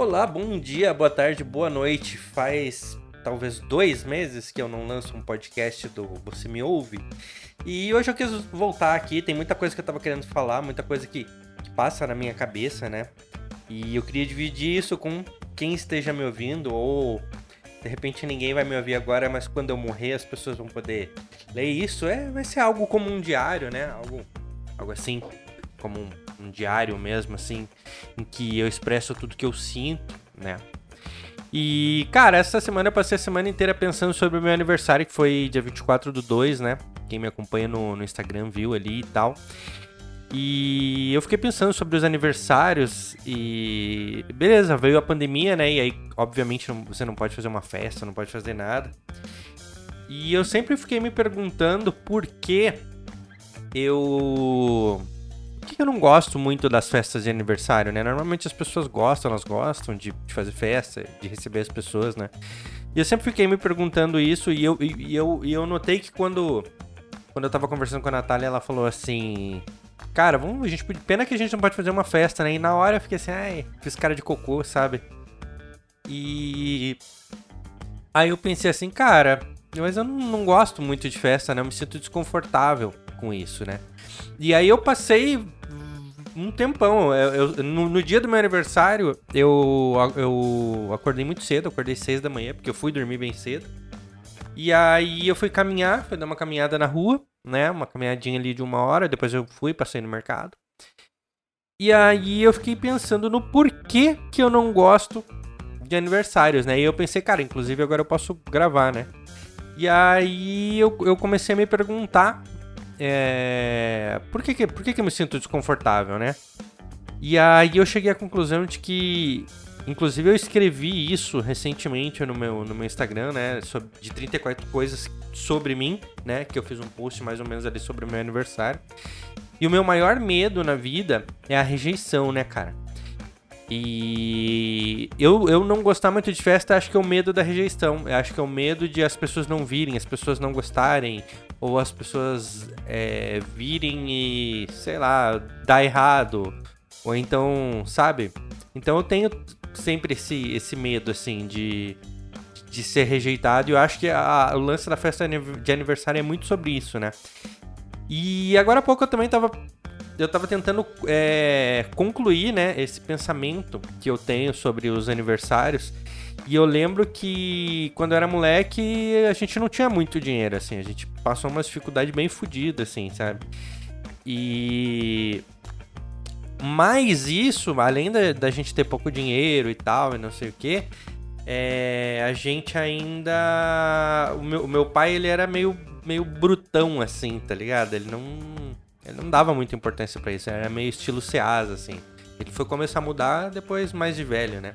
Olá, bom dia, boa tarde, boa noite. Faz talvez dois meses que eu não lanço um podcast do Você Me Ouve. E hoje eu quis voltar aqui, tem muita coisa que eu tava querendo falar, muita coisa que, que passa na minha cabeça, né? E eu queria dividir isso com quem esteja me ouvindo, ou de repente ninguém vai me ouvir agora, mas quando eu morrer as pessoas vão poder ler isso. É, vai ser algo como um diário, né? Algo, algo assim, como um um diário mesmo, assim, em que eu expresso tudo que eu sinto, né? E, cara, essa semana eu passei a semana inteira pensando sobre o meu aniversário, que foi dia 24 do 2, né? Quem me acompanha no, no Instagram viu ali e tal. E eu fiquei pensando sobre os aniversários e. Beleza, veio a pandemia, né? E aí, obviamente, você não pode fazer uma festa, não pode fazer nada. E eu sempre fiquei me perguntando por que eu que eu não gosto muito das festas de aniversário, né? Normalmente as pessoas gostam, elas gostam de, de fazer festa, de receber as pessoas, né? E eu sempre fiquei me perguntando isso e eu, e, e eu, e eu notei que quando, quando eu tava conversando com a Natália, ela falou assim... Cara, vamos, a gente, pena que a gente não pode fazer uma festa, né? E na hora eu fiquei assim, ai, fiz cara de cocô, sabe? E... Aí eu pensei assim, cara, mas eu não, não gosto muito de festa, né? Eu me sinto desconfortável com isso, né? E aí eu passei um tempão. Eu, eu no, no, dia do meu aniversário, eu, eu acordei muito cedo, acordei seis da manhã, porque eu fui dormir bem cedo. E aí eu fui caminhar, fui dar uma caminhada na rua, né? Uma caminhadinha ali de uma hora, depois eu fui, passei no mercado. E aí eu fiquei pensando no porquê que eu não gosto de aniversários, né? E eu pensei, cara, inclusive agora eu posso gravar, né? E aí eu, eu comecei a me perguntar é, por, que, que, por que, que eu me sinto desconfortável, né? E aí eu cheguei à conclusão de que, inclusive eu escrevi isso recentemente no meu, no meu Instagram, né? De 34 coisas sobre mim, né? Que eu fiz um post mais ou menos ali sobre o meu aniversário. E o meu maior medo na vida é a rejeição, né, cara? E eu, eu não gostar muito de festa, acho que é o medo da rejeição. Eu acho que é o medo de as pessoas não virem, as pessoas não gostarem, ou as pessoas é, virem e, sei lá, dar errado. Ou então, sabe? Então eu tenho sempre esse, esse medo, assim, de, de ser rejeitado. E eu acho que a, o lance da festa de aniversário é muito sobre isso, né? E agora há pouco eu também tava eu tava tentando é, concluir, né, esse pensamento que eu tenho sobre os aniversários. E eu lembro que quando eu era moleque, a gente não tinha muito dinheiro, assim. A gente passou uma dificuldade bem fodida, assim, sabe? E. Mais isso, além da, da, gente ter pouco dinheiro e tal, e não sei o que, é, a gente ainda. O meu, o meu pai, ele era meio, meio brutão, assim, tá ligado? Ele não ele não dava muita importância para isso, era meio estilo Ceasa, assim. Ele foi começar a mudar depois mais de velho, né?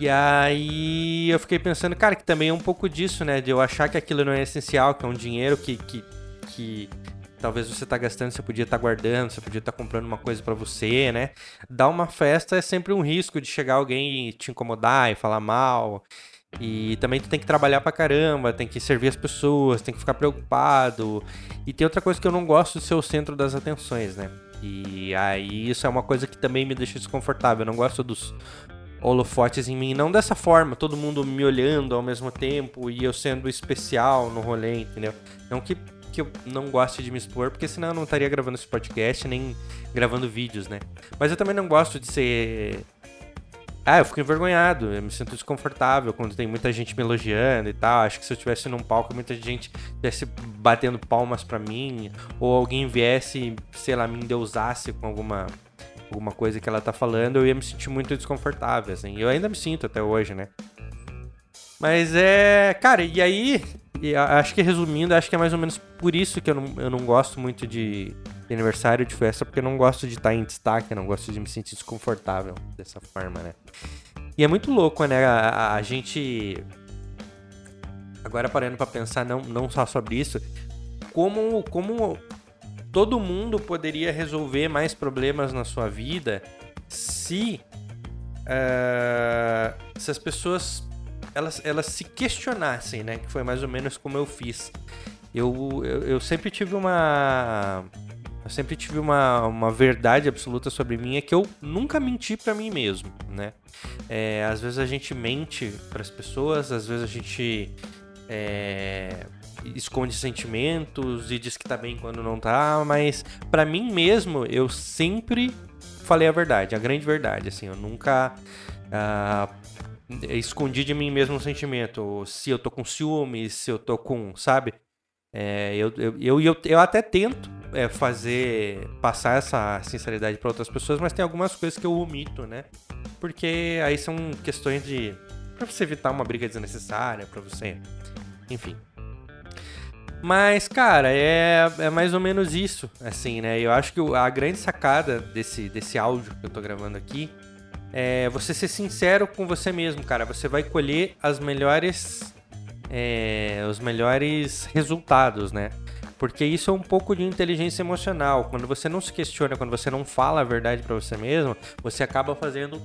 E aí eu fiquei pensando, cara, que também é um pouco disso, né? De eu achar que aquilo não é essencial, que é um dinheiro que, que, que talvez você tá gastando, você podia estar tá guardando, você podia estar tá comprando uma coisa para você, né? Dar uma festa é sempre um risco de chegar alguém e te incomodar e falar mal. E também tu tem que trabalhar pra caramba, tem que servir as pessoas, tem que ficar preocupado. E tem outra coisa que eu não gosto de ser o centro das atenções, né? E aí isso é uma coisa que também me deixa desconfortável. Eu não gosto dos holofotes em mim, não dessa forma, todo mundo me olhando ao mesmo tempo e eu sendo especial no rolê, entendeu? Não que, que eu não goste de me expor, porque senão eu não estaria gravando esse podcast nem gravando vídeos, né? Mas eu também não gosto de ser ah, eu fico envergonhado, eu me sinto desconfortável quando tem muita gente me elogiando e tal. Acho que se eu estivesse num palco, muita gente estivesse batendo palmas para mim, ou alguém viesse, sei lá, me endeusasse com alguma, alguma coisa que ela tá falando, eu ia me sentir muito desconfortável, assim. Eu ainda me sinto até hoje, né? Mas é. Cara, e aí. Acho que resumindo, acho que é mais ou menos por isso que eu não, eu não gosto muito de, de aniversário de festa, porque eu não gosto de estar em destaque, eu não gosto de me sentir desconfortável dessa forma, né? E é muito louco, né? A, a gente. Agora parando para pensar, não, não só sobre isso, como, como todo mundo poderia resolver mais problemas na sua vida se. Uh, se as pessoas elas, elas se questionassem, né? Que foi mais ou menos como eu fiz. Eu, eu, eu sempre tive uma eu sempre tive uma, uma verdade absoluta sobre mim, é que eu nunca menti para mim mesmo, né? É, às vezes a gente mente para as pessoas, às vezes a gente é, esconde sentimentos e diz que tá bem quando não tá, mas para mim mesmo eu sempre falei a verdade, a grande verdade, assim, eu nunca ah, escondi de mim mesmo um sentimento, se eu tô com ciúmes, se eu tô com, sabe? É, eu, eu, eu, eu, eu até tento é, fazer passar essa sinceridade para outras pessoas, mas tem algumas coisas que eu omito, né? Porque aí são questões de para você evitar uma briga desnecessária, para você, enfim. Mas, cara, é, é mais ou menos isso, assim, né? Eu acho que a grande sacada desse, desse áudio que eu tô gravando aqui é você ser sincero com você mesmo, cara. Você vai colher as melhores é, os melhores resultados, né? Porque isso é um pouco de inteligência emocional. Quando você não se questiona, quando você não fala a verdade para você mesmo, você acaba fazendo,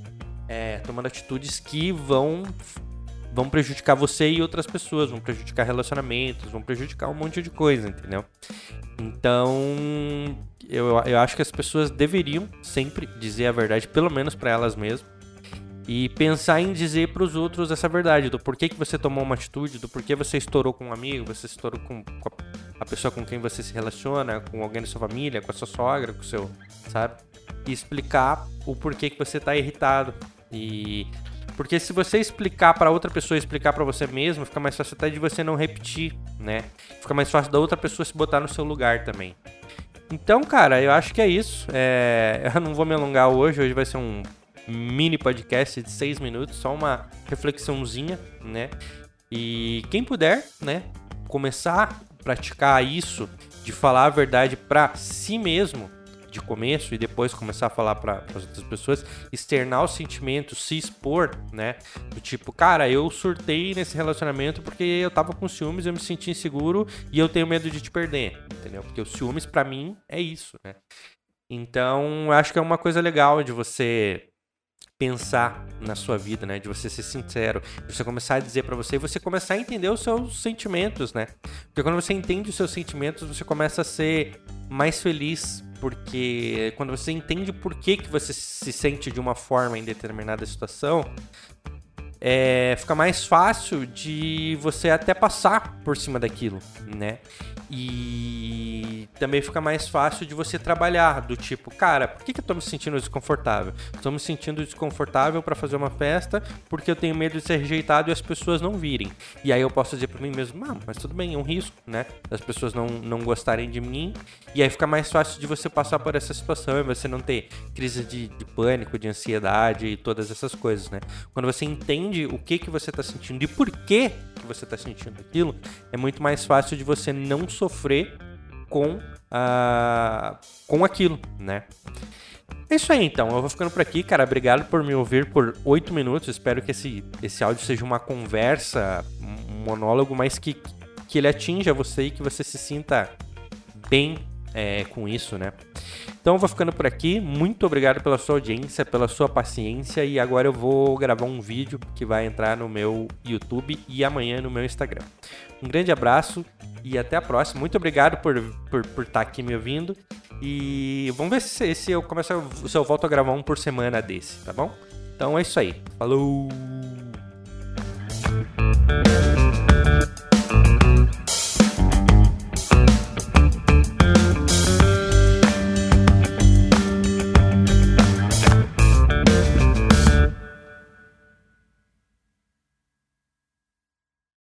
é, tomando atitudes que vão vão prejudicar você e outras pessoas, vão prejudicar relacionamentos, vão prejudicar um monte de coisa, entendeu? Então, eu, eu acho que as pessoas deveriam sempre dizer a verdade, pelo menos para elas mesmas e pensar em dizer para os outros essa verdade do porquê que você tomou uma atitude, do porquê você estourou com um amigo, você estourou com, a pessoa com quem você se relaciona, com alguém da sua família, com a sua sogra, com o seu, sabe? E explicar o porquê que você está irritado. E porque se você explicar para outra pessoa, explicar para você mesmo, fica mais fácil até de você não repetir, né? Fica mais fácil da outra pessoa se botar no seu lugar também. Então, cara, eu acho que é isso. É... Eu não vou me alongar hoje. Hoje vai ser um mini podcast de seis minutos, só uma reflexãozinha, né? E quem puder, né, começar a praticar isso de falar a verdade para si mesmo de começo e depois começar a falar para as outras pessoas, externar os sentimentos, se expor, né? Do tipo, cara, eu surtei nesse relacionamento porque eu tava com ciúmes, eu me senti inseguro e eu tenho medo de te perder, entendeu? Porque o ciúmes para mim é isso, né? Então, acho que é uma coisa legal de você pensar na sua vida, né? De você ser sincero, de você começar a dizer para você e você começar a entender os seus sentimentos, né? Porque quando você entende os seus sentimentos, você começa a ser mais feliz, porque quando você entende por que, que você se sente de uma forma em determinada situação, é, fica mais fácil de você até passar por cima daquilo, né? E também fica mais fácil de você trabalhar, do tipo, cara, por que, que eu tô me sentindo desconfortável? Estou me sentindo desconfortável para fazer uma festa porque eu tenho medo de ser rejeitado e as pessoas não virem. E aí eu posso dizer para mim mesmo, ah, mas tudo bem, é um risco, né? As pessoas não, não gostarem de mim. E aí fica mais fácil de você passar por essa situação e você não ter crise de, de pânico, de ansiedade e todas essas coisas, né? Quando você entende o que, que você tá sentindo e por que, que você tá sentindo aquilo, é muito mais fácil de você não sofrer com, uh, com aquilo, né? É isso aí então, eu vou ficando por aqui, cara. Obrigado por me ouvir por oito minutos. Espero que esse, esse áudio seja uma conversa, um monólogo, mas que, que ele atinja você e que você se sinta bem é, com isso, né? Então eu vou ficando por aqui. Muito obrigado pela sua audiência, pela sua paciência. E agora eu vou gravar um vídeo que vai entrar no meu YouTube e amanhã no meu Instagram. Um grande abraço e até a próxima. Muito obrigado por estar por, por estar aqui me ouvindo. E vamos ver se, se eu começo se eu volto a gravar um por semana desse, tá bom? Então é isso aí. Falou!